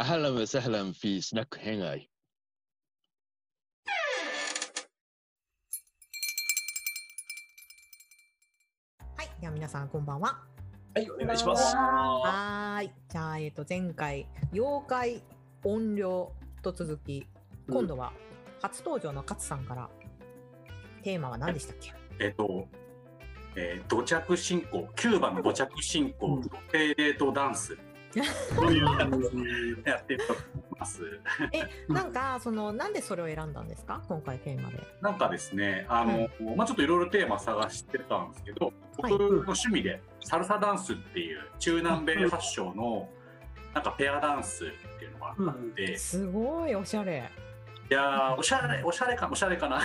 أهلا وسهلا في سناك هنغاي はい、では皆さんこんばんは。はい、お願いします。はーい。じゃあ、えっ、と、前回、妖怪音量と続き、今度は初登場の勝さんから、テーマは何でしたっけえっと、えー土着進行、キューバの土着進行、ペーレートダンス。 というやつやってると思います。え、なんか、その、なんでそれを選んだんですか？今回テーマで。なんかですね、あの、まあちょっといろいろテーマ探してたんですけど、僕の趣味でサルサダンスっていう中南米発祥のなんかペアダンスっていうのがあって、いすごいおしゃれ。やーおしゃれおしゃれかおしゃれかな。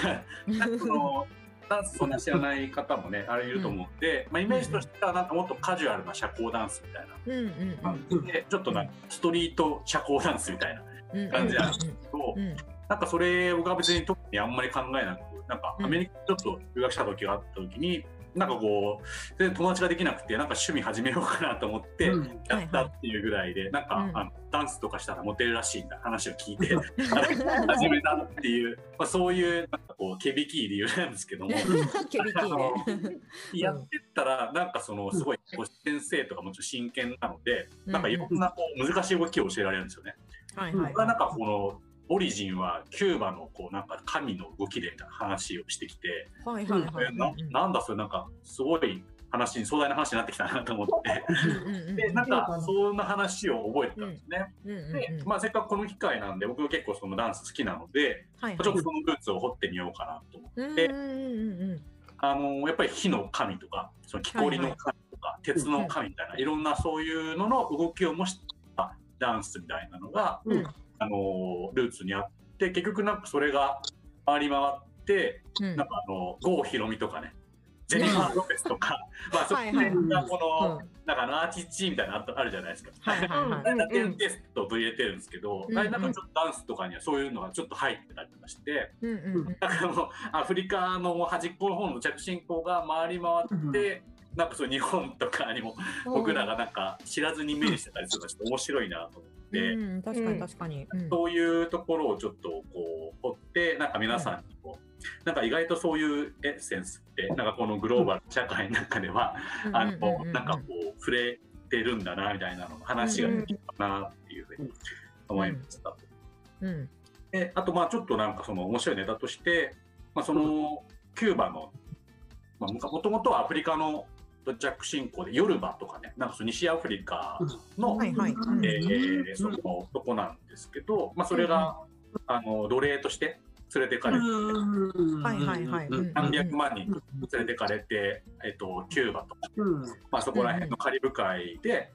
なんかそのダンスそんな知らない方もねあれいると思うんで、まあイメージとしてはなんかもっとカジュアルな社交ダンスみたいな。うんうん感じでちょっとなんかストリート社交ダンスみたいなうん。感じなんですけど、うんなんかそれ僕は別に特にあんまり考えなくなんかアメリカにちょっと留学した時があった時になんかこう全然友達ができなくてなんか趣味始めようかなと思ってやったっていうぐらいで、なんか、うん。あのダンスとかしたらモテるらしいみたいな話を聞いて 始めたっていう、まあ、そういうなんかこうけびきい理由なんですけども。やってったらなんかそのすごい先生とかもちろん真剣なので、なんかいろんなこう難しい動きを教えられるんですよね。はいはいなんかこのオリジンはキューバのこうなんか神の動きでみたいな話をしてきて、はいはいはい。えななんだそれなんかすごい話に壮大な話になってきたなと思って、でなんかそんな話を覚えてたんですね。うんうんうんで、まあせっかくこの機会なんで僕は結構そのダンス好きなので、はいちょっとそのルーツを掘ってみようかなと思って。あのやっぱり火の神とかその木こりの神とか、鉄の神みたいな、いろんなそういうのの動きを模したダンスみたいなのが、うんあのルーツにあって結局なんかそれが回り回って、うん。なんかあの郷ひろみとかねジェニファー・ロペスとか、まあそこがこの、うん。なんかあのアーティッチみたいなのああるじゃないですか。はいはいはい。テスト取り入れてるんですけど、うん。なんかちょっとダンスとかにはそういうのがちょっと入ってたりとかして、うんうんうん。なんかもうアフリカの端っこの方の着信行が回り回って、なんかそう日本とかにも僕らがなんか知らずに目にしてたりするのがちょっと面白いなと思って、うん、確かに確かに。うん。そういうところをちょっとこう掘ってなんか皆さんにこう、なんか意外とそういうエッセンスってなんかこのグローバル社会の中では、あのなんかこう触れてるんだなみたいなのの話ができたなっていうふうに思いました。うん。であとまあちょっとなんかその面白いネタとして、まあ、そのキューバのまあもともとはアフリカの土着信仰でヨルバとかねなんかその西アフリカの、とこなんですけど、まあ、それが、あの奴隷として連れてかれて、何百万人連れてかれて、えっとキューバとか、まあ、そこら辺のカリブ海で、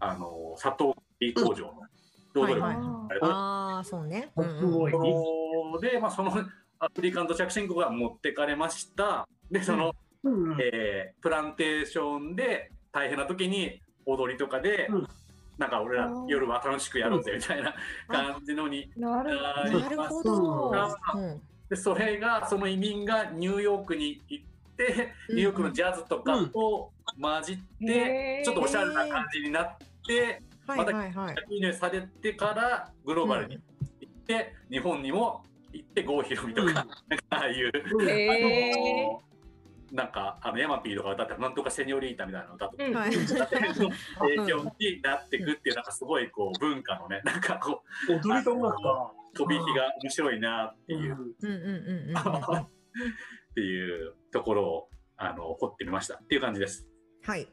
あの砂糖工場の労働力ああ、そうね。で、まあ、そのアフリカン土着信仰が持ってかれました。でその、えープランテーションで大変な時に踊りとかで、うん。なんか俺ら夜は楽しくやろうぜみたいな 感じのになるななるほど。うん。うんでそれがその移民がニューヨークに行ってうん。ニューヨークのジャズとかと混じって、ちょっとおしゃれな感じになってはいはいはい。輸入されてからグローバルに行って、日本にも行って郷ひろみとか、ああいう、へあのなんかあのヤマピーとか歌ってなんとかセニョリータみたいなの歌とか、うんは影響になっていくっていうなんかすごいこう文化のねなんかこう踊りと音楽か。飛び火が面白いなっていう、っ。ていうところをあの掘ってみましたっていう感じです。はい。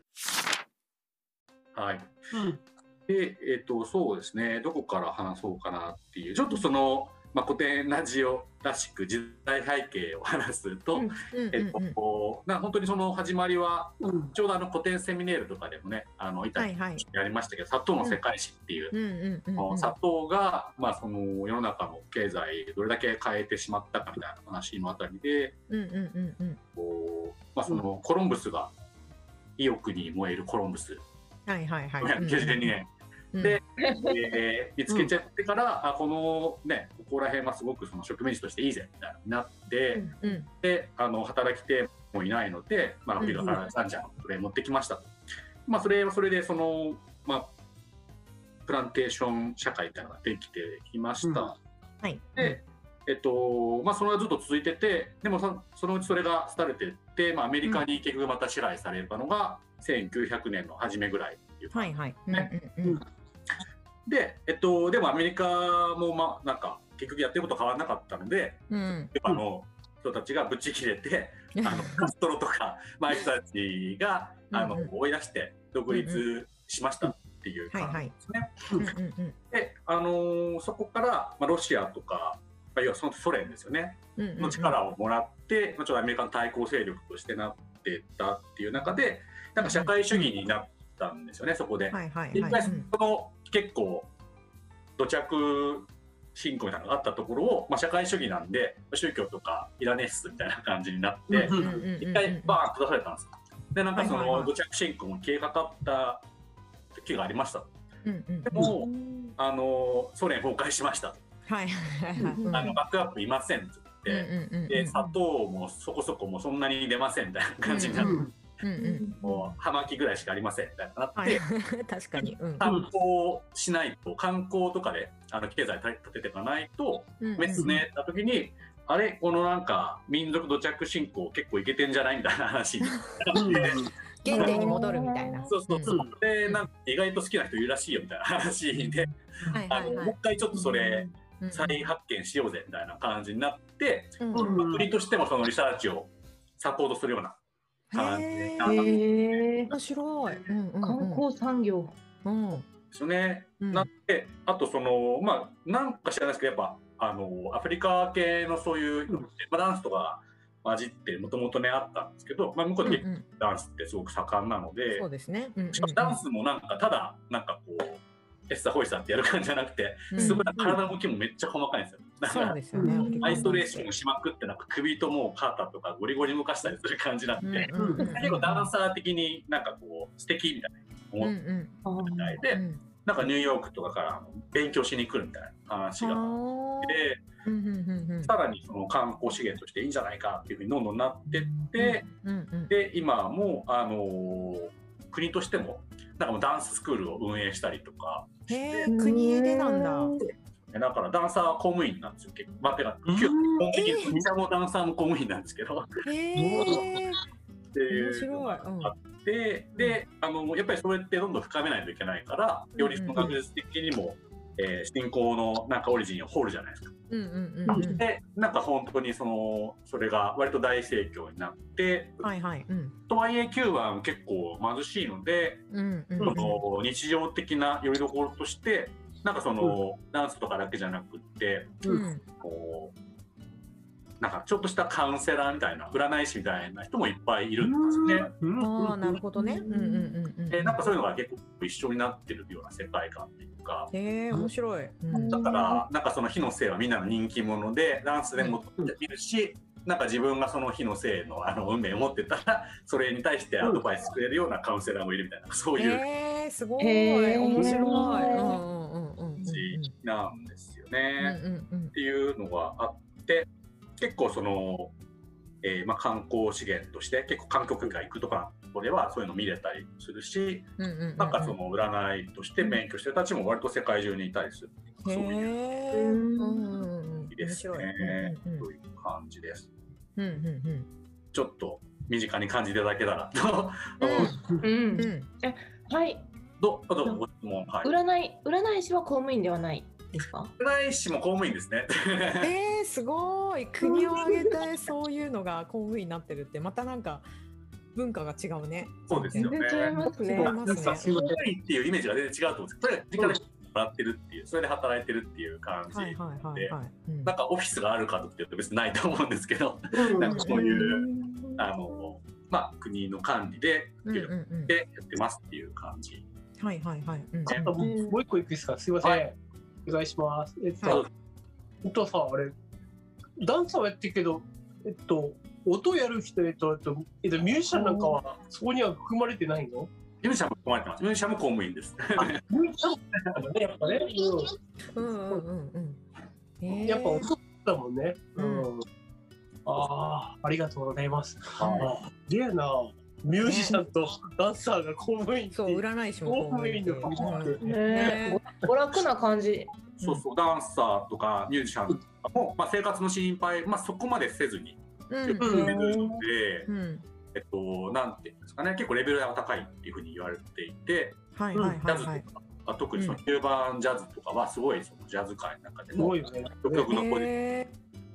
はい。うんで、えっ、と、そうですね、どこから話そうかなっていう、ちょっとその、まあ、古典ラジオらしく時代背景を話すと、本当にその始まりは、うんちょうどあの古典セミネールとかでもね、あの、いたりはいはい。やりましたけど、砂糖の世界史っていう、うんうんうんうん。砂糖が、まあ、その世の中の経済どれだけ変えてしまったかみたいな話のあたりで、コロンブスが意欲に燃えるコロンブス、はいはいはい。592年、うんで、えー見つけちゃってから、あこのねここら辺はすごくその植民地としていいぜみたいになって、うんうんであの働き手もいないので、まあ、アフリカからサンちゃんのそれ持ってきましたと、まあ、それはそれでその、まあ、プランテーション社会みたいなのができてきました。はい。で、えっとまあ、それはずっと続いててでもそそのうちそれが廃れてって、まあ、アメリカに結局また支配されたのが1900年の初めぐらいっていうはいはい。うんねうんうん。で、えっと、でもアメリカもまあなんか結局やってること変わらなかったのでうん。あの人たちがぶち切れて あのカストロとか、まあ、ああいう人たちがあの追い出して独立しましたっていう感じですね。で、あのーそこから、まあ、ロシアとか、まあ、要はそのソ連ですよね。の力をもらって、まあ、ちょっとアメリカの対抗勢力としてなってたっていう中でなんか社会主義になったんですよね、そこで。その結構土着信仰みたいなのがあったところを、まあ、社会主義なんで宗教とかいらねえっすみたいな感じになって、一回バーンと出されたんですよ。でなんかその土着信仰も消えかかった時がありました。でも、あのソ連崩壊しました。あのバックアップいませんって言って、で砂糖もそこそこもそんなに出ませんみたいな感じになって、うんうん。うんもう葉巻きぐらいしかありません。みたいになって、はい。確かに。うん。観光しないと観光とかであの経済立てていかないとうんメスねった時に、あれこのなんか民族土着信仰結構いけてんじゃないみたいな話になって。原点に戻るみたいな。そうそうそう、うん。でなんか意外と好きな人いるらしいよみたいな話で、はいあのもう一回ちょっとそれうん再発見しようぜみたいな感じになって、うん。国としてもそのリサーチをサポートするような感じなへえ面白い。うんうんうん観光産業。うんすよね。うんなってあとそのまあなんか知らないですけどやっぱあのアフリカ系のそういう、うんまあ、ダンスとか混じってもともとねあったんですけど、まあ、向こうでうんうんダンスってすごく盛んなので、そうですね。うんうんしかもダンスもなんかただなんかこうエッサホイサーってやる感じじゃなくてうんすごい体の動きもめっちゃ細かいんですよ。だからそうですよね。アイソレーションしまくってなんか首ともう肩とかゴリゴリ動かしたりする感じになって、うんうんうん結構ダンサー的になんかこう素敵みたいなうん思っうん。あーたみたいで、うんなんかニューヨークとかから勉強しに来るみたいな話があはってー。うんうんうんうんさらにその観光資源としていいんじゃないかっていうふうにどんどんなってって、うんうんで今はもうあのー国としてもなんかもうダンススクールを運営したりとかへえ国でなんだ。だからダンサーは公務員なんですよ結構。まあてかうん。基本的えに国もダンサーも公務員なんですけど。へえっていうのが面白い。うん。あって、であのやっぱりそれってどんどん深めないといけないからよりその学術的にも、えー信仰のなんかオリジンを掘るじゃないですか。うんうんうんうん。でなんか本当にそのそれが割と大盛況になって、はいはい。うん。とはいえキューバは結構貧しいので、うんうん。その日常的なよりどころとしてなんかその、ダンスとかだけじゃなくってうん。こうなんかちょっとしたカウンセラーみたいな占い師みたいな人もいっぱいいるんですね。ああなるほどね。うん。うんうんうん。でなんかそういうのが結構一緒になってるような世界観っていうか。へえ面白い。うん。だからなんかその火のせいはみんなの人気者でダンスでも見るし、なんか自分がその火のせいのあの運命を持ってたらそれに対してアドバイスくれるようなカウンセラーもいるみたいなそういう。へえすごい。面白い。うんうんうんじなんですようんね。っていうのがあって結構その、えーまあ、観光資源として結構観光客が行くとかここではそういうの見れたりするし、なんかその占いとして勉強してる人たちも割と世界中にいたりする。へそういうですね。うんという感じです。うんうんうんちょっと身近に感じていただけたらと。思う。うん。うん。うん。はい。どどうぞご質問。はい。占い占い師は公務員ではないですか？占い師も公務員ですね。えー、すごい国を挙げて そういうのが公務員になってるってまたなんか文化が違うね。そうですよね全然違いますね違いますねなんか公務員っていうイメージが全然違うと思うんですけど、それ実家でもらってるっていう、それで働いてるっていう感じ。はいはいはいはい。うんなんかオフィスがあるかとって言うと別にないと思うんですけど、うんなんかそういうあのまあ国の管理でうんうんうんでやってますっていう感じ。はいはいはい。うん。もうもう一個いくですか？すいません、はい。お願いします。えっと、はい。えっとさあれダンサーはやってるけどえっと音やる人えっと、えっとえっと、ミュージシャンなんかはそこには含まれてないの？ミュージシャンも含まれてます。ミュージシャンも公務員です。ミュージシャンなんだねやっぱね、うんうんうんうん。やっぱ音だもんね、ううん。んああありがとうございます。はあげえなミュージシャンとダンサーが公務員そう占い師も公務員のうん。ねねえ。娯楽な感じ。そうそう。ダンサーとかミュージシャンとかも、まあ、生活の心配、まあ、そこまでせずに。うん。進めるので、うん。えっと、なんていうんですかね。結構レベルが高いっていうふうに言われていて。はいはいジャズとか、特にそのキューバンジャズとかはすごいそのジャズ界の中ですもごいよね。独特の声でへ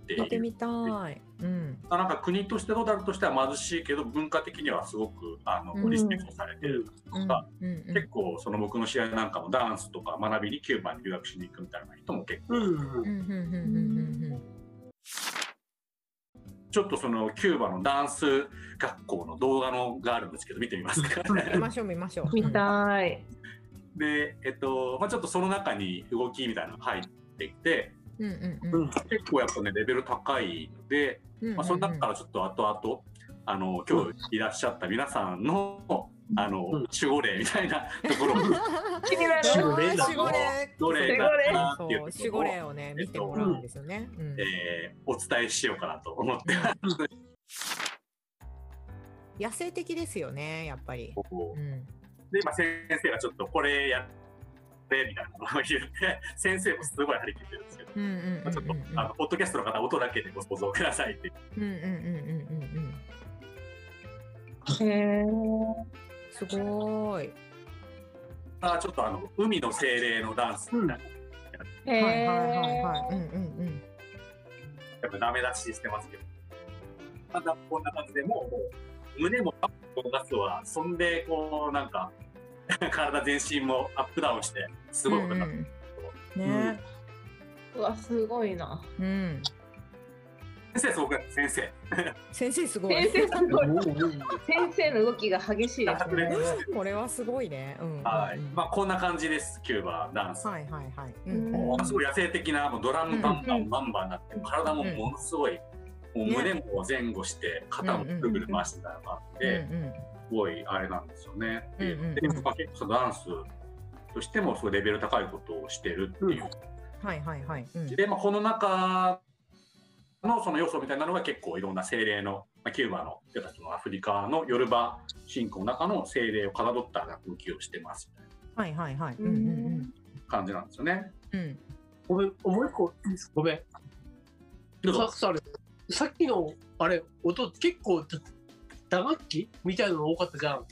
っていう。ー見てみたい。うん。なんか国としてどうだろうとしては貧しいけど文化的にはすごくあのうん。リスペクトされてる、うん。あうん。うん。結構その僕の試合なんかもダンスとか学びにキューバに留学しに行くみたいな人も結構、うん。うん。うんうんうんちょっとそのキューバのダンス学校の動画のがあるんですけど見てみますかうん見ましょう見ましょう。見たい。でえっと、まあ、ちょっとその中に動きみたいなのが入ってきてうんうんううん。ん結構やっぱねレベル高いので、うんまあ、その中からちょっと後々あの今日いらっしゃった皆さんのあのうん。守護霊みたいな ところを。気になる。守護霊だ。守護霊どれかなっていう守護霊をね見てもらうんですよね。うん。えーお伝えしようかなと思ってます。野生的ですよねやっぱり。う。ん。で今先生がちょっとこれやってみたいなのを言って先生もすごい張り切ってるんですけど、うんうんうんまあちょっとあのポッドキャストの方は音だけでご想像くださいってうんうんうんうんうんへえ。うんすごーい。あちょっとあの海の精霊のダンスみたいな、へはいはいはいえ。はい。うんうんやっぱダメ出ししてますけどまだこんな感じでもうもう胸もアップ出すわそんでこうなんか 体全身もアップダウンしてすうん。ごいことになってうんうんね。うわ、すごいな。うん。先生すごくない？先生 先生すごい。先生すごい。うん先生の動きが激しいですね。これはすごいね。うんうんうん。はい、まあこんな感じですキューバダンス、はいはいはい。ううんすごい野生的なもうドラムバンバンバンバンになって体もものすごい、もう胸も前後して肩もぐるぐる回してたのがあって、うんすごいあれなんですよね。うんうんうんでまあ結構ダンスとしてもすごいレベル高いことをしてるっていう。うん。はいはいはい。うんで、まあ、この中のその要素みたいなのが結構いろんな精霊の、まあ、キューバの人たちのアフリカのヨルバ信仰の中の精霊をかたどった動きをしてますはいはいはい。ううんうんな感じなんですよね。うん。うん。ごめん、もう一個いいですごめん。さされさっきのあれ音結構だ打楽器みたいなの多かったじゃん。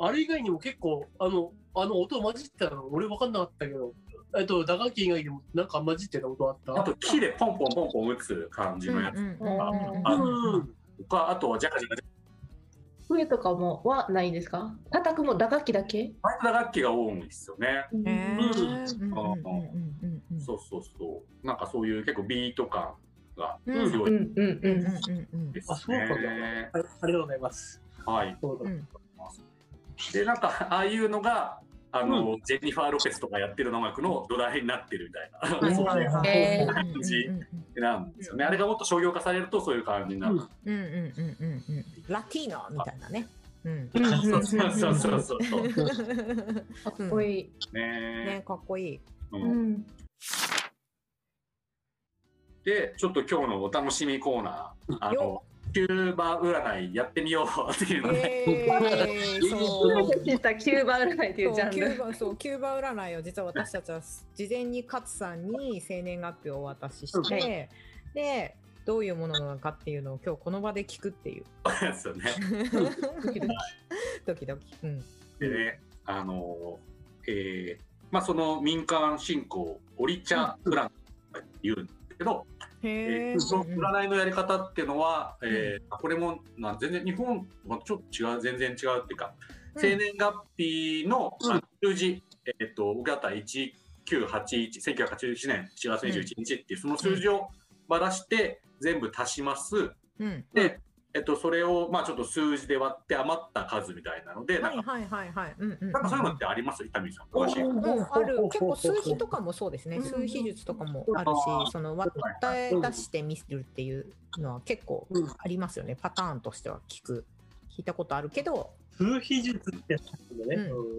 あれ以外にも結構あのあの音混じってたの俺分かんなかったけど、えっと打楽器以外にもなんか混じってた音あった？あと木でポンポンポンポン打つ感じのやつうんうんうんうんあうん。とか、あとはジャカジャカジャカ笛とかもはないですか？叩くも打楽器だけ？バイト打楽器が多いんですよね。へうんーうんうんうんうんうんそうそうそう。なんかそういう結構ビート感がうん強いうんうんうんう。うんんうんですあそうなんだね。はい、ありがとうございます。はい。で、なんか、ああいうのが、あの、ジェニファー・ロペスとかやってる音楽の土台になってるみたいな、はいそうはいうんうんじうんなんですよね。あれがもっと商業化されるとそういう感じになる。うんうんうんうんうんうんラティーノみたいなね。うん。うんうんそうそうそうそうそう。かっこいい。ねねかっこいい。ううんん。で、ちょっと今日のお楽しみコーナー、あのよ、キューバ占いやってみようっていうので、えー、そう。キューバ占いっていうジャそう。キューンル。バそうキューバ占いを実は私たちは事前に勝さんに生年月日をお渡しして、はいでどういうものなのかっていうのを今日この場で聞くっていう。ですよね。ドキドキ。うん、でね、あの、えーまあその民間信仰、オリチャ占いって言うんですけど、へええーその占いのやり方っていうのは、えーこれもな全然日本はちょっと違う全然違うっていうか、生年月日のうん。数字、えーっと僕だったら1981 1981年4月21日っていうその数字をばらして全部足します。うん、で、えっと、それをまあちょっと数字で割って余った数みたいなので、なんかはいはいはい。はい、うんうん、なんかそういうのってあります？伊丹さん。詳しい。うん、ある結構数比とかもそうですね数比術とかもあるしその割って出してみるっていうのは結構うんありますよね。パターンとしては聞く。聞いたことあるけど、数比術ってやつね。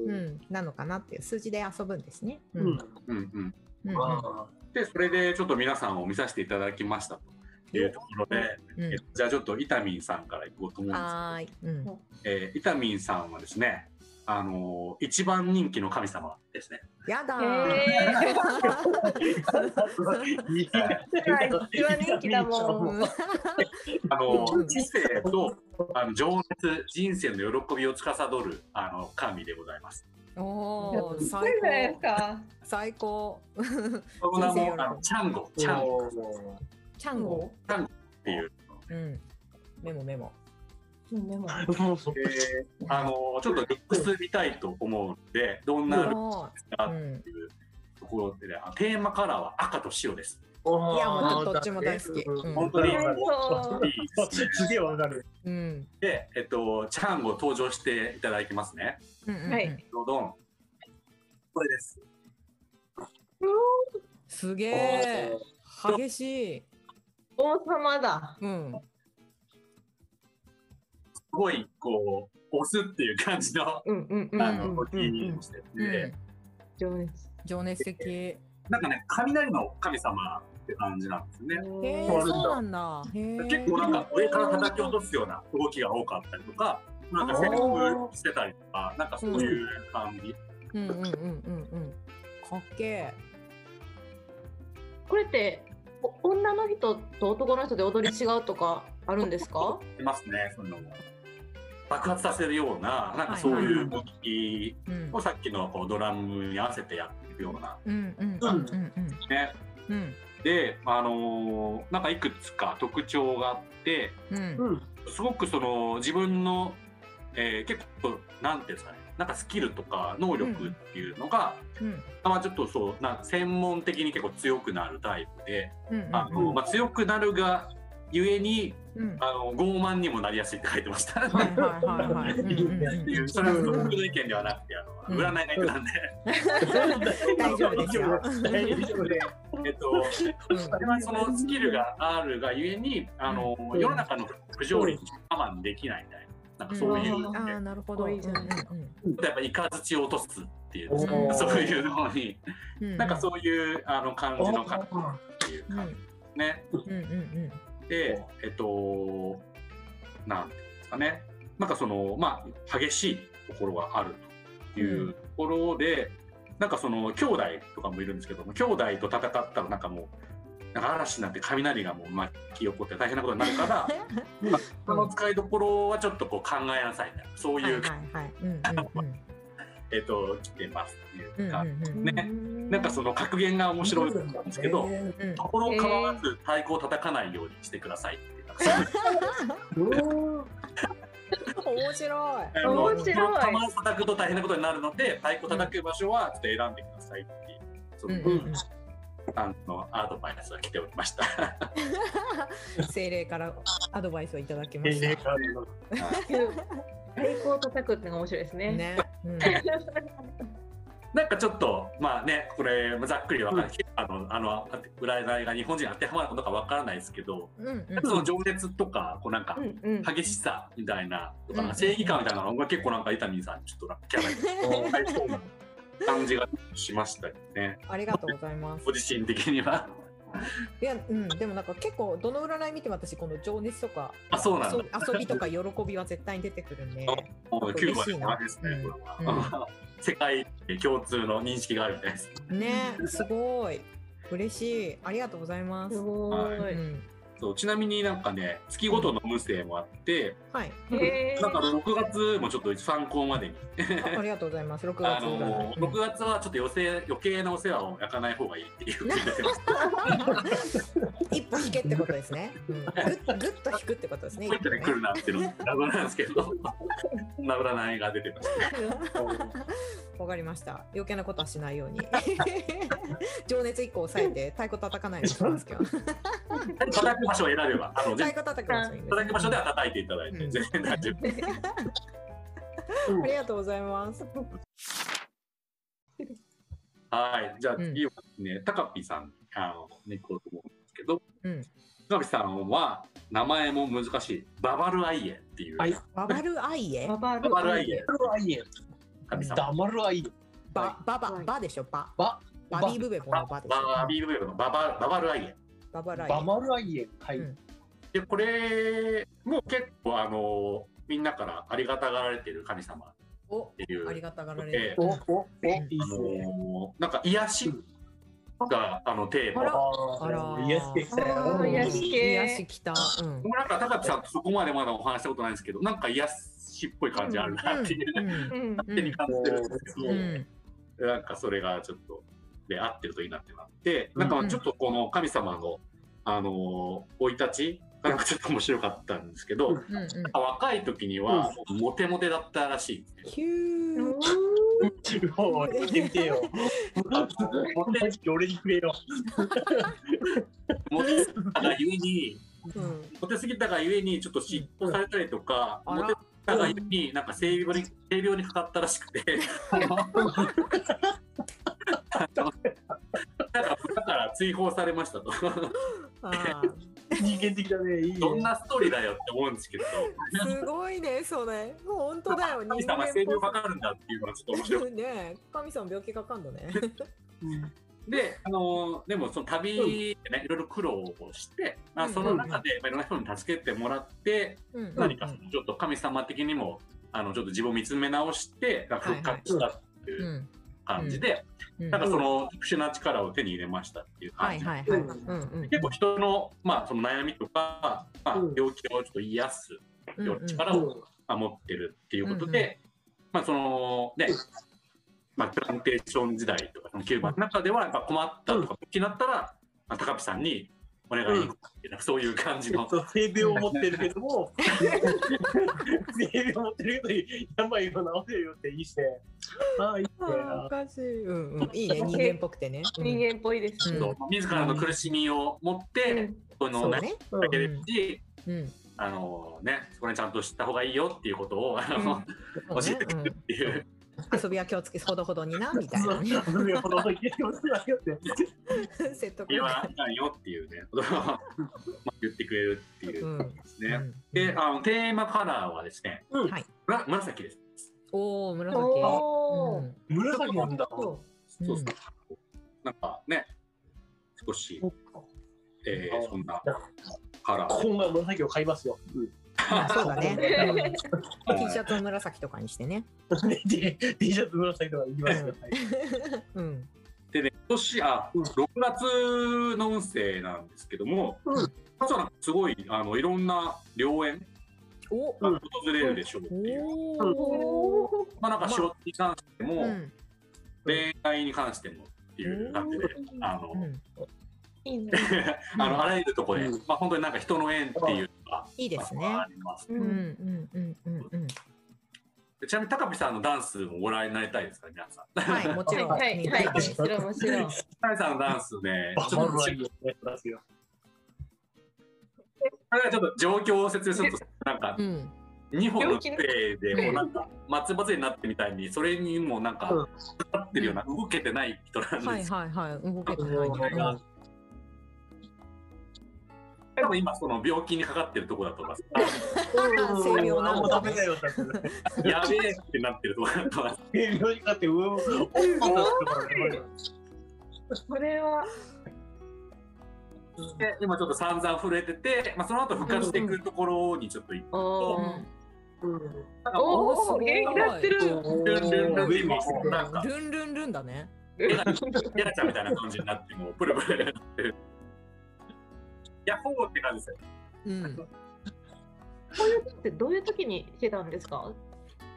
う、ん、なのかなっていう。数字で遊ぶんですね。うん。うん。うんうん、うんうん。あでそれでちょっと皆さんを見させていただきましたと。いうところで、うんえっとじゃあちょっとイタミンさんからいこうと思うんですはーい。うん。けど、えーイタミンさんはですね、あのー一番人気の神様ですね。やだへー。一番 人気だもん。あのうん知性とあの情熱、人生の喜びを司るあの神でございます。おお、最高。か。最高。その名人生喜びもあのチャンゴ、チャンゴチャンゴ。っていう。うん。メモメモ。うんでもであのちょっとルックス見たいと思うので、どんなルックおスかっーていうところで、ね、あテーマカラーは赤と白です。いやもうどっちも大好きうん本当にそういいですげえわかる。で、えっと、チャンゴ登場していただきますね。はいどどん。これです。すげえ。激しい。王様だ。うん。すごい、こう、押すっていう感じの、うんうんうんあの、うん。動きをしてうんて、情熱。情熱的。なんかね、雷の神様って感じなんですよね。へそうなんだ。結構なんか上から叩き落とすような動きが多かったりとか、なんかセリフしてたりとか、なんかそういう感じ。うんうんうんうんうん。かっけえ。これってお女の人と男の人で踊り違うとかあるんですか？いますね、その爆発させるような、なんかそういう動きうんをさっきのこうドラムに合わせてやっていくようなうんうんうんうんね。うんで、あのーなんかいくつか特徴があって、うんうん。すごくその自分の、えー結構なんていうんですかね、なんかスキルとか能力っていうのが、うんまあちょっとそうな専門的に結構強くなるタイプで、うんうんあのまあ強くなるがゆえにうんあの傲慢にもなりやすいって書いてました。それは僕の意見ではなくて、あのうん占いが言ってたんで、大丈夫ですよ。大丈夫で。えっと、それはそのスキルがあるがゆえに、あの、うん世の中の不条理に我慢できないみたいな、なんかそういう、うんああなるほど。かっこいいじゃないやっぱイカズチを落とすっていう、そう。いうのに、うんなんかそういうあの感じの方っていううん。感じですね。うんうん。で、えっと、なんていうんですかね、なんかその、まあ、激しいところがあるというところで、なんかその、兄弟とかもいるんですけども、兄弟と戦ったらなんかもう、なんか嵐になって雷がもう巻き起こって大変なことになるから、まあその使いどころはちょっとこう考えなさいみたいな、そううん。いう、えっと、来てますっていうか、うんうんねなんかその格言が面白いんですけど、うんうん。ところ構わず太鼓を叩かないようにしてくださいっていう面白い。面白い玉を叩くと大変なことになるので、太鼓叩く場所はちょっと選んでくださいっていう、その、うんうんうんあのアドバイスが来ておりました。精霊からアドバイスをいただきましええからの太鼓を叩くってのが面白いですた。ね。ね。うんなんかちょっと、まあね、これ、ざっくりわからない、あの、あの、占いが日本人に当てはまるのかわからないですけど、うんうんその情熱とか、こうなんかう、んうん。激しさみたいな、正義感みたいなのが結構なんか、伊丹さんにちょっとキャラ 感じがしましたよね。ありがとうございますご。自身的には。いや、うん、でもなんか結構どの占い見ても私この情熱とかあ、そうなんだ。遊びとか喜びは絶対に出てくるんで。もうキューバ嬉しいなのですね、うんこれは世界共通の認識があるみたいです。ね、すごい。嬉しい。ありがとうございます。すごはーい。うん、そうちなみになんかね、月ごとの無声もあって、はい。へーなんか6月もちょっと参考までに、あありがとうございます。6あ月の占い。6月はちょっと余計余計なお世話を焼かない方がいいっていうふうに出てます。一歩引けってことですね。うん、ぐっぐっと引くってことですね。こういったね来るなっていうの謎なんですけど、そんな出てます。わかりました。余計なことはしないように。情熱一個抑えて太鼓叩かないようにしますけど。叩く場所を選べば、あの太鼓叩く場所ね叩く場所では叩いていただいて、うん全然大丈夫。ありがとうございます。はい、じゃあ次はですね、タカピさん、あの、ね、行こうですけど、うん。さんは名前も難しい、ババルアイエっていう。はい。ババルアイエ？ババババルアイエ。黙るはいい神様。黙るはい。いババババでしょ？バば。バビーブベボのバでしょ？バービーブベブのババババルアイエ。ババルアイエ。ン。はい。うん。でこれも結構あのみんなからありがたがられてる神様っおていう。ありがたがられる。お、お、お、いいあっすね。のなんか癒しがあのテーマ。癒し系来たよ。癒し系。癒しきた。うん。なんか高木さんとそこまでまだお話したことないんですけどなんか癒しっぽい感じあるなっていう、勝手に感じてるんですけど、うん。なんかそれがちょっとで合ってるといいなってなってなんかちょっとこの神様のあの生い立ちがなんかちょっと面白かったんですけど、うんうん。若い時にはモテモテだったらしいっていうヒュー。おい、見てみて。俺にくれよ。モテすぎたがゆえにうん。モテすぎたがゆえにちょっと嫉妬されたりとか、うん。モテすぎたがゆえになん。か性病に性病にかかったらしくてなん。かだから追放されましたと人間的だね。いいね。どんなストーリーだよって思うんですけどすごいね、それ。本当だよ。神様性病かかるんだっていうのはちょっと面白いねえ神様病気かかんのね。うんで、あのでもその旅でね、いろいろ苦労をして、まあ、その中で、まあ、いろんな人に助けてもらって、うん何かそのちょっと神様的にもあのちょっと自分を見つめ直してなんか復活したっていううん感じで、うん。なんかその特殊な力を手に入れましたっていうは感じ、いはいはい。うん。うん結構人の,、まあその悩みとか、まあうん、病気をちょっと癒す力をまあ持ってるっていうことで、まあそのね、まあ、プランテーション時代とかキューバの中ではやっぱ困ったとか気になったら、まあ、高木さんにお願いっていうそういう感じの、性病を持ってるけども、性病を持ってるけど、病を治せるよっていいっすね。ああ、いおかしい。うんうん。いいね、人間っぽくてね。うん人間っぽいです。うん自らの苦しみを持って、こそのねだけですし、うん。あのね、そこにちゃんと知った方がいいよっていうことを、あの 教えてくれるっていう、うん遊びは気をつけほどほどになみたいなね。そういうほどの気持ちだよって。説得言わないよっていうね、ことをまあ言ってくれるっていううんですね。で、あのテーマカラーはですね、うんはい。紫です。おお、紫。おーうん紫なんだ。うんそうそう。なんかね、少し、えー、そんなカラー。今回紫を買いますよ。まあそうだね。うん T シャツを紫とかにしてね。で T シャツ紫とかいきますよ。はいうん。でね、今年、あ、うん6月の運勢なんですけども、うん実はすごい、あの、いろんな良縁おが訪れるでしょうっていう。おお。まあなんか仕事に関しても、うん。恋愛に関してもっていう感じで、あの、うんいいね。あの、あらゆるところで、うんまあ本当になんか人の縁っていうのが、いいですねまああります。うんうんうんうんうん。でちなみに高見さんのダンスもご覧になりたいですか皆さん。はい、もちろん。はいはいはい。もちろんもちろん。高見さんのダンスね、バちょっとれはちょっと状況を説明すると、なんかうん。2本の手でもうなんか松葉杖になってみたいに、それにもなんか、うんかってるような、動けてない人なんはいですよ。はいはい。動けてないこれがね。多分今その病気にかかってるとこだと思います。やべえってなってるとこだと思います。性 病にかって、うおおってる これは。で今ちょっと散々震えてて、まあ、その後復活していくところにちょっと行くおーうんなんかおお元気になってる。ルンルンルンなんかルンルンルンだね。エラエラちゃんみたいな感じになってもう プルプルなってる。ヤッホーって感じですよ。うん。こういうのってどういう時にしてたんですか？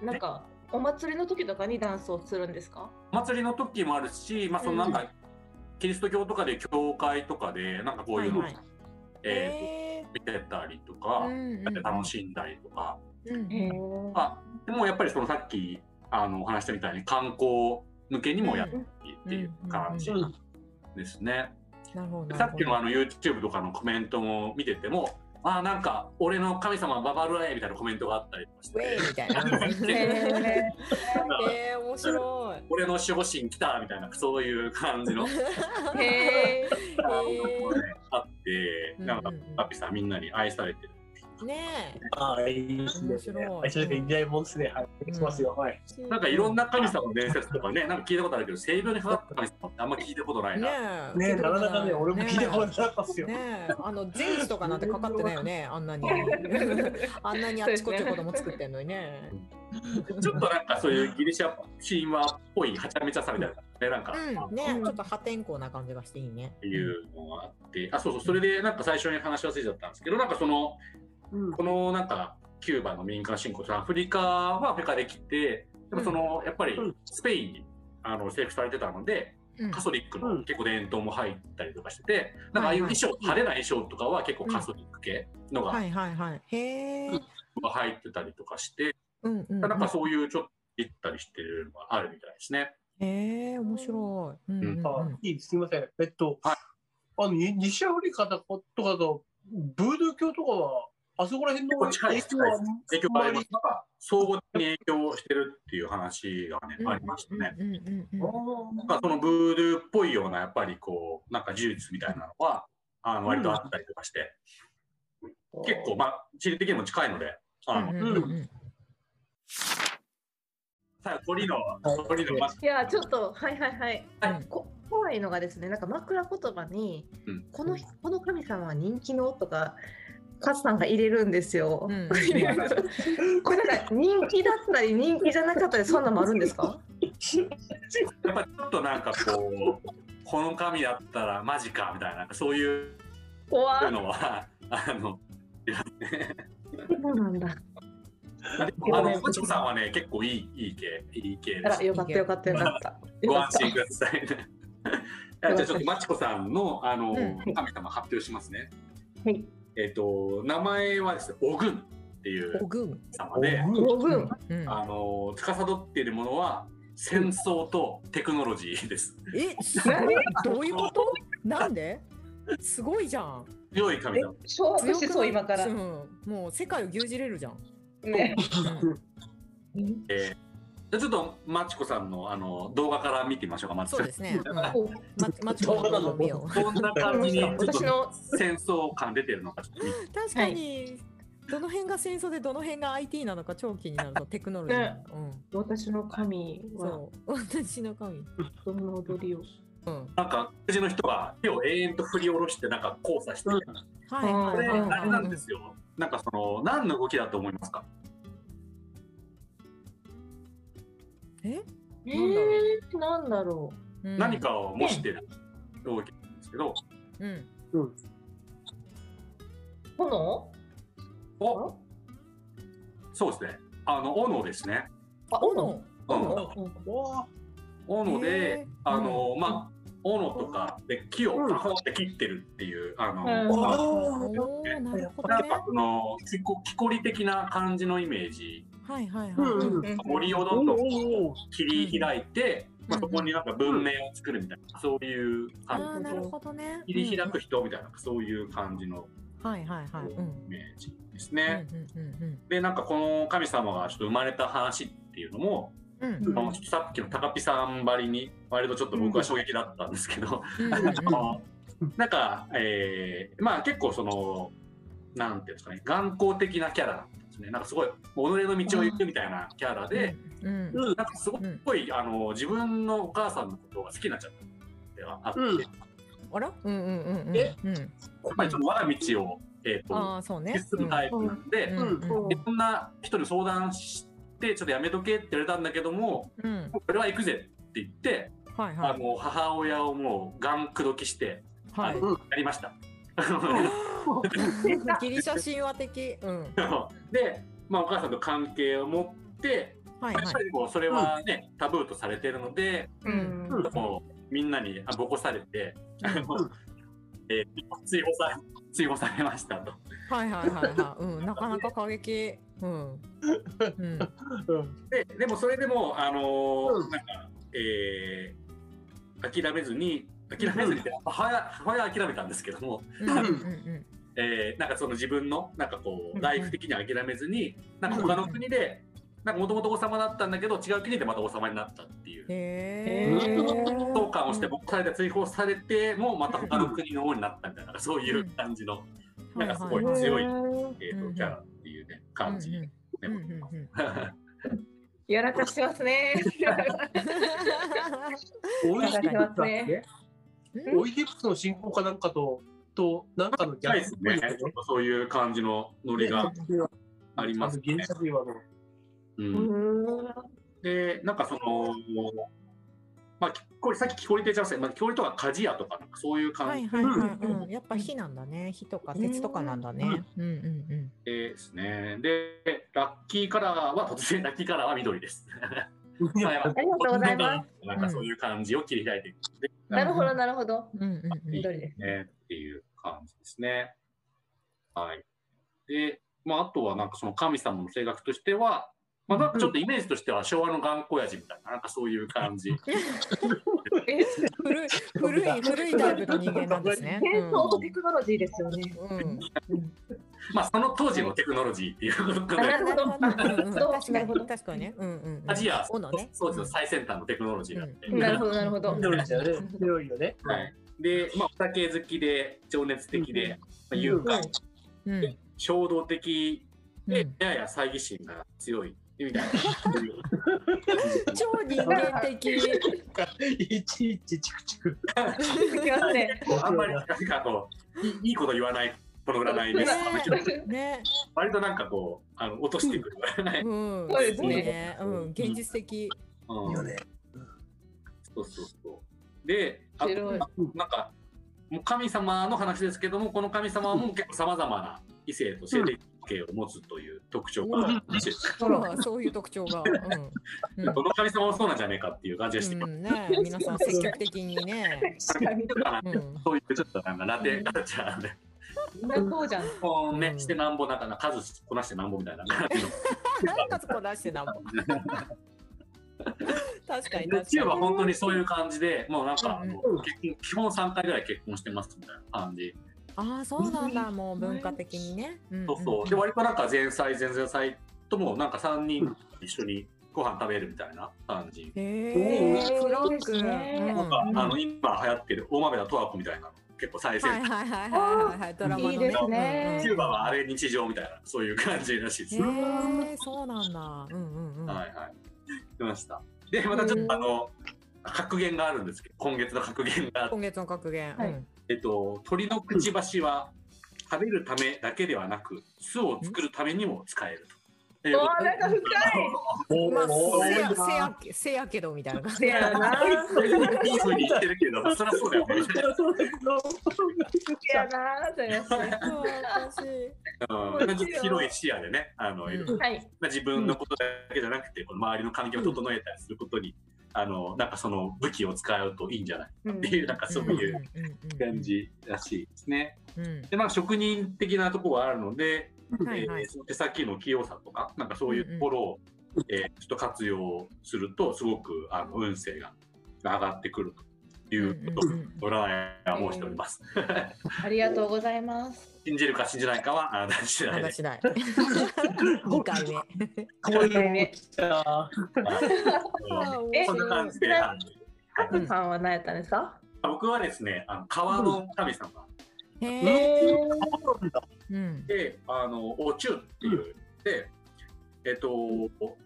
なんかお祭りの時とかにダンスをするんですか？お祭りの時もあるし、まあ、そのなんか、キリスト教とかで教会とかでなんかこういうのを、はいはい。ええー。見てたりとーか、うんうん。楽しんだりとか、うんへあでもやっぱりそのさっきあのお話したみたいに観光向けにもやってっていう感じうんですね。なるほど。さっきのあの YouTube とかのコメントも見てても、あーなんか俺の神様ババルアエみたいなコメントがあったりとかしウェイて、みたいな。ええー、面白い。俺の守護神来たみたいなそういう感じの。ー、へー。あって、なんかパピさんみんなに愛されてるねああ、いいですね。もんですね。はい。しますよ。はい。え。なんかいろんな神様の伝説とかね、なんか聞いたことあるけど、性病にかかった神様ってあんま聞いたことないな。ねえ。ねなかなかね、俺も聞いたことねなかったっすよ。ねえ、あのゼウスとかなんてかかってないよね、あんなに。あんなにあっちこっち子供作ってんのにね。ちょっとなんかそういうギリシャ神話っぽいはちゃめちゃさみたいなね、なんか、うん、ね、ちょっと破天荒な感じがしていいね。っていうのがあって、あ、そうそう、それでなんか最初に話し忘れちゃったんですけど、なんかその、うん。このなんかキューバの民間信仰とアフリカはアフリカできて、でもその、やっぱりうんスペインにあの征服されてたので、うんカソリックうんの結構伝統も入ったりとかしてて、なんかああいう衣装、派手な衣装とかは結構カソリック系のがはいはいはい。入ってたりとかして、うんうんうん。なんかそういうちょっと行ったりしてるのがあるみたいですね。へえ、面白い。うんうんうんあ、いいすみません。えっと、はいあの、に西アフリカとかとかと、ブードゥー教とかは、あそこら辺の影響は影響があります。なんか相互的に影響してるっていう話がね、うんありましたね。うんうんうんなんかそのブードゥーっぽいようなやっぱりこうなんか呪術みたいなのはあの割とあったりとかして、結構まあ地理的にも近いので、あのうんうんうん。うん。さあ鳥の鳥のまいや、ちょっと、はいはいはい。はい。こ怖いのがですね、なんか枕言葉に、うん。このこの神様は人気の？とか、カズさんが入れるんですよ。うんこれなんか人気だったり人気じゃなかったりそんなのもあるんですか？やっぱちょっとなんかこうこの神だったらマジかみたいなそういう怖い。のはあのそうなんだ。あのもちこさんはね結構いいいい系いい系ですよかったよかったよかった。よご安心くださいね。じゃあちょっとまちこさんのあの、うん神様発表しますね。はい。えっ、と名前はですねオグンっていうおぐん。様で、五分。うんあの司っているものは戦争とテクノロジーです。え、すごい。どういうこと？なんで？すごいじゃん。強い神様。勝負しそう今からう。ん、もう世界を牛耳れるじゃん。ね。うんえーじゃあちょっとまちこさんのあの動画から見てみましょうか。まずそうですね。マチコの動画を見よう。どんな感じに私の戦争感出てるのか確かに、どの辺が戦争でどの辺が IT なのか超気になるとテクノロジー。ね私の神うん。はそう。私の神。どの踊りを。うん。なんかうちの人が手を永遠と振り下ろしてなんか交差してる。はいはいこれはいはい。あれなんですよ。なんかその何の動きだと思いますか？え？えー、なんだろうん何。かを模してる動きなんですけど、うん。うん。おそうですね。あの斧ですね。あ、斧？うんうんわ斧へでー、あの、まあ、斧とかで木をパコって切ってるっていう、あの、うんなるほどね。なんかその木こ木こり的な感じのイメージはいはいはい。うんうん森をおどんどんお切り開いて、まあ、うんそこになんか文明を作るみたいなそういう感なるほどね。じ切り開く人みたいなそういう感じのうん。はいはいはい。うん。イメージですうんね。でなんかこの神様がちょっと生まれた話っていうのも、さっきの高ピさんばりに割とちょっと僕は衝撃だったんですけど、なんか、えーまあ結構そのなんていうんですかね頑固的なキャラなんですねなんかすごい己の道を行くみたいなキャラで、うんうんなんかすごい、あの自分のお母さんのことが好きになっちゃったではあって、あら？うんうんうんうん。え？うん。ぱりちょっと我が道を、えー、とああ、そうね。進むタイプなんで、うんうんいろんな人に相談してちょっとやめとけって言われたんだけどもうん。これは行くぜって言って、はいはい。あの母親をもうガン口説きして、はいやりました。ギリシャ神話的。うん。で、まあ、お母さんと関係を持って、はいはまあやっぱりこうそれはね、タブーとされてるので、うんうんもうみんなにあボコされて、うんえー追放さ追放されましたと。い。はいはいはいはい。うん。なかなか過激。うん。うん。ででもそれでも、あのーうんなんか、えー諦めずに諦めずに。って母親母親は諦めたんですけども、うんうん。うんえーなんかその自分のなんかこううん。ライフ的には諦めずに、なんか他の国でなんかもともと王様だったんだけど違う国でまた王様になったっていう。へえ。相関をしてボコされて追放されてもまた他の国の王になったみたいなそういう感じのなんかすごい強い、えーうんうん。とキャラっていうね感じで、うんうんうんうん。やらかしてますね。おいで確かにだっけうん。おいでの進行かなんかと、と、なんかの近いですね。ちょっとそういう感じのノリがありますね。う、うん。ん。で、なんかその、まあ、これさっき木こりってちゃいましたけど、まあ、木こりとか鍛冶屋とかそういうは感じ。いはいはい、うん、やっぱ火なんだね。火とか鉄とかなんだね。うん。うんですね。で、ラッキーカラーは突然ラッキーカラーは緑です。ありがとうございます。なんかそういう感じを切り開いて。いくなるほど、なるほど。うんうん緑です。ねっていう感じですね。はい。で、まあ、あとはなんかその神様の性格としては、まあ、なんかちょっとイメージとしては昭和の頑固親父みたいな、なんかそういう感じ。え、古い古い古いタイプの人間なんですね。戦争とテクノロジーですよね。まあ、その当時のテクノロジーっていうことで、なるほど確かなるほどに確かにね。うんうんうん。アジア。そうです最先端のテクノロジーなんで。なるほど、なるほど。強いよね。はい。で、まあ、お酒好きで、情熱的で、まあ、勇敢、衝動的で、うんやや猜疑心が強い。みたいな。超人間的。いちいちチクチク。あんまりなんかこういいいいこと言わないこの占いです。ね。割となんかこうあの落としてくる。そうですね。うん。現実的。うんよね。そうそうそう。で、あなんかもう神様の話ですけども、この神様はもう結構さまざまな異性と性的関係を持つという特徴がそういう特徴が。うん。うんどの神様もそうなんじゃねえかっていう感じがして、うん、ね皆さん積極的にね。確かに。うん。そういうちょっとなんかラテンカルチャーで、みんなそうじゃん。ね、うんしてなんぼなんかな数こなしてなんぼみたいな感じの。何かこ出してなんぼ。確かに確か本当にそういう感じで、もうなんか、うん基本3回ぐらい結婚してますみたいな感じ。に。ああ、そうなんだ。もう文化的にね。うんそうそう。で、割となんか前菜、前々菜ともなんか3人一緒にご飯食べるみたいな感じ。へえ、フランク。なんか、あの、今流行ってる大豆田十和子みたいなの結構最先はい端。はいはいはいはいドラマのね。いいですねキューバはあれ日常みたいな、そういう感じらしいです。へはいえ、そうなんだ。うんうんうん。はい。出ました。で、またちょっとあの、格言があるんですけど、今月の格言が今月の格言。はいうんえっと、鳥のくちばしは食べるためだけではなく巣を作るためにも使えると。というこわあ、なんか深い。まあ、せや、せや、けどみたいな感じ。せやな。いいふうに言ってるけど、そりゃそうだよね。せやな。そうやし うん、広い視野でね、あの、うんいろい。まあ自分のことだけじゃなくて、この周りの環境を整えたりすることに、あの、なんかその武器を使うといいんじゃないうんっていう、なんかそういう感じらしいですね。うん。うんで、まあ職人的なところはあるので、はいはいえーその手先の器用さとか、なんかそういうところを、えーちょっと活用すると、すごくあの運勢が上がってくるということをうんうんうん占いは申しております。ありがとうございます。信じるか信じないかは、あなた次第で。私だ。二回目。こういうの来た。えそんな感じで、はいハクさんは何やったんですか？僕はですね、あの川の神様へえ。で、あの、おちゅうっていう、で、えっと、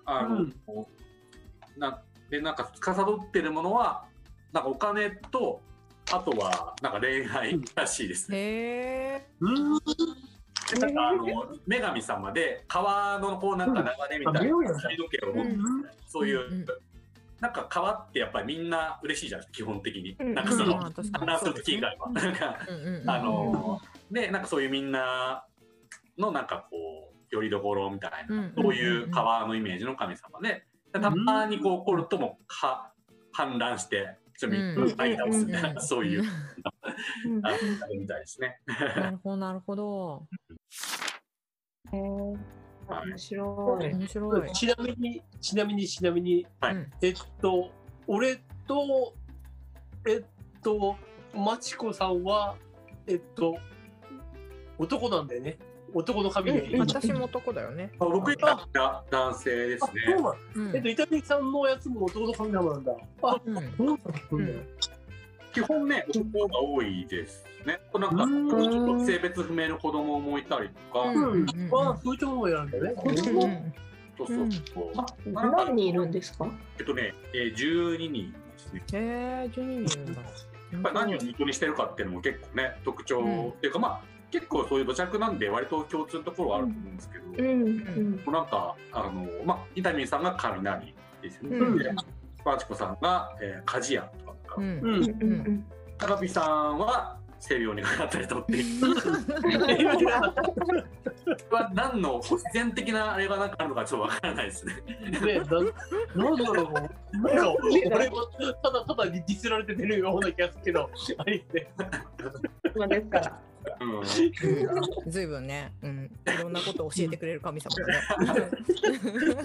あの、うんなで、なんか、司ってるものは、なんかお金と、あとは、なんか恋愛らしいです。ね。へえ。うん。でなんか、あの、女神様で、川のこう、なんか流れみたいな髪の毛を持ってそういう、なんか川ってやっぱりみんな嬉しいじゃないですか、基本的に。うんなんかその、話する時以外は。なんか、あのでなんかそういうみんなのなんかこうよりどころみたいな、うんそういう川のイメージの神様ででたまにこう起こるともうは氾濫してちょっとみんな買い倒すそういううん あみたいですね。なるほどなるほど。へー面白い。面白い。ちなみに、ちなみに、ちなみに、はいうんえっと、俺と、えっと、まちこさんは、えっと、男なんだよね。男の神で。うん私も男だよね。あ僕は男性ですあ、そうね。なのうんえっと、伊丹さんのやつも男の神様なんだ。あ、うんそうなんだ。うん基本ね、男が多いですね。なんか、うんちょっと性別不明の子供もいたりとか、うんうんうんああ、そういうところもやるんだね。子供そうそうそう。何人いるんですか？えっとね、えー、12人ですね。へえ、12人いるんだ。やっぱり何を元にしてるかっていうのも結構ね、特徴っていうか、まあ、結構そういう土着なんで、割と共通のところはあると思うんですけど、うんうんなんか、あの、まあ、伊丹さんが雷ですよね。うんでパチコさんが、えー、鍛冶屋とかう、ん。うんうんうん高見さんは性病にかかったりとっていう。は何の必然的なあれがなんかあるのかちょっとわからないですね。ね、ななんだろう、なんか、俺もただただディスられてるような気がするけど、あれね。そうですから。うん。ずいぶんね、うん、いろんなことを教えてくれる神様だね。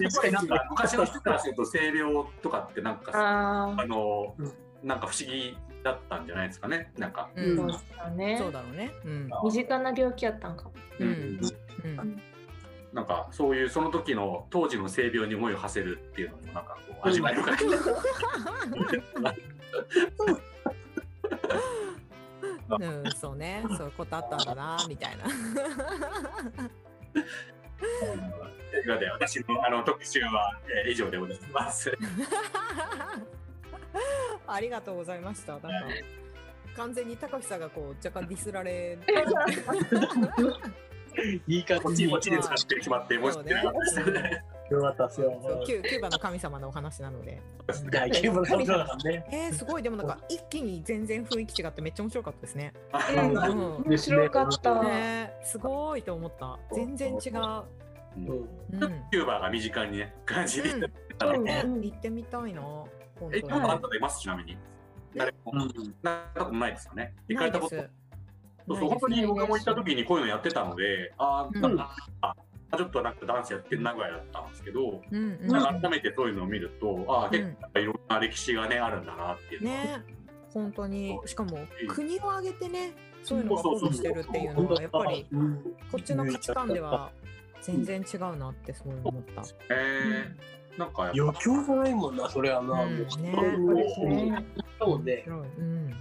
やっぱりなんか昔の人からすると性病とかってなんかさああのうんなんか不思議だったんじゃないですかね。なんか。あ、うんそうですよねそう。だろうね。うん。身近な病気やったんかも。うんうんうんなんかそういうその時の当時の性病に思いを馳せるっていうのもなんかこう味わい深い。うん、そうね、そういうことあったんだな、みたいな。ということで私のあの特集は、えー以上でございます。ありがとうございました。なんか、完全に高橋さんがこう若干ディスられ。いい感じに。こっちこっちで使って決まって申し訳なかったですね。よかったっすよ。そうキュキューバの神様のお話なので。えー、すごい、でもなんか一気に全然雰囲気違ってめっちゃ面白かったですね。うんうん。面白かった。ね、すごいと思った。全然違う。うんうんうん。キューバーが身近にね感じ行ってみたいな。本え、当に。行ったことあります？ちなみに。誰も。うんなったことないですよね。行か。れたこと？そうそう本当に僕も行った時にこういうのやってたので、ああ、なんか、あちょっとなんかダンスやってるなぐらいだったんですけど、うんうん。なんか改めてそういうのを見ると、ああ、結構いろんな歴史がね、あるんだなっていう。ね、本当に。しかも国を挙げてねそういうのがそうそうそう。フォローしてるっていうのはやっぱりうんこっちの価値観では全然違うなってすごい思った。え。ー、なんか余興じゃないもんな、それはな。うん。ねそうね。そうね。うん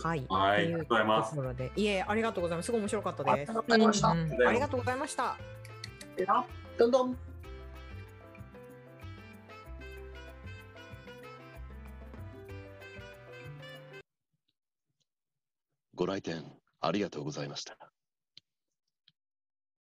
はい。ぱ、はい、ありがとうございまとす。ころで、いえ、ありがとうございます。すごい面白かったです。ありがとうございましたうんうんありがとうございました。どんどん。ご来店ありがとうございました。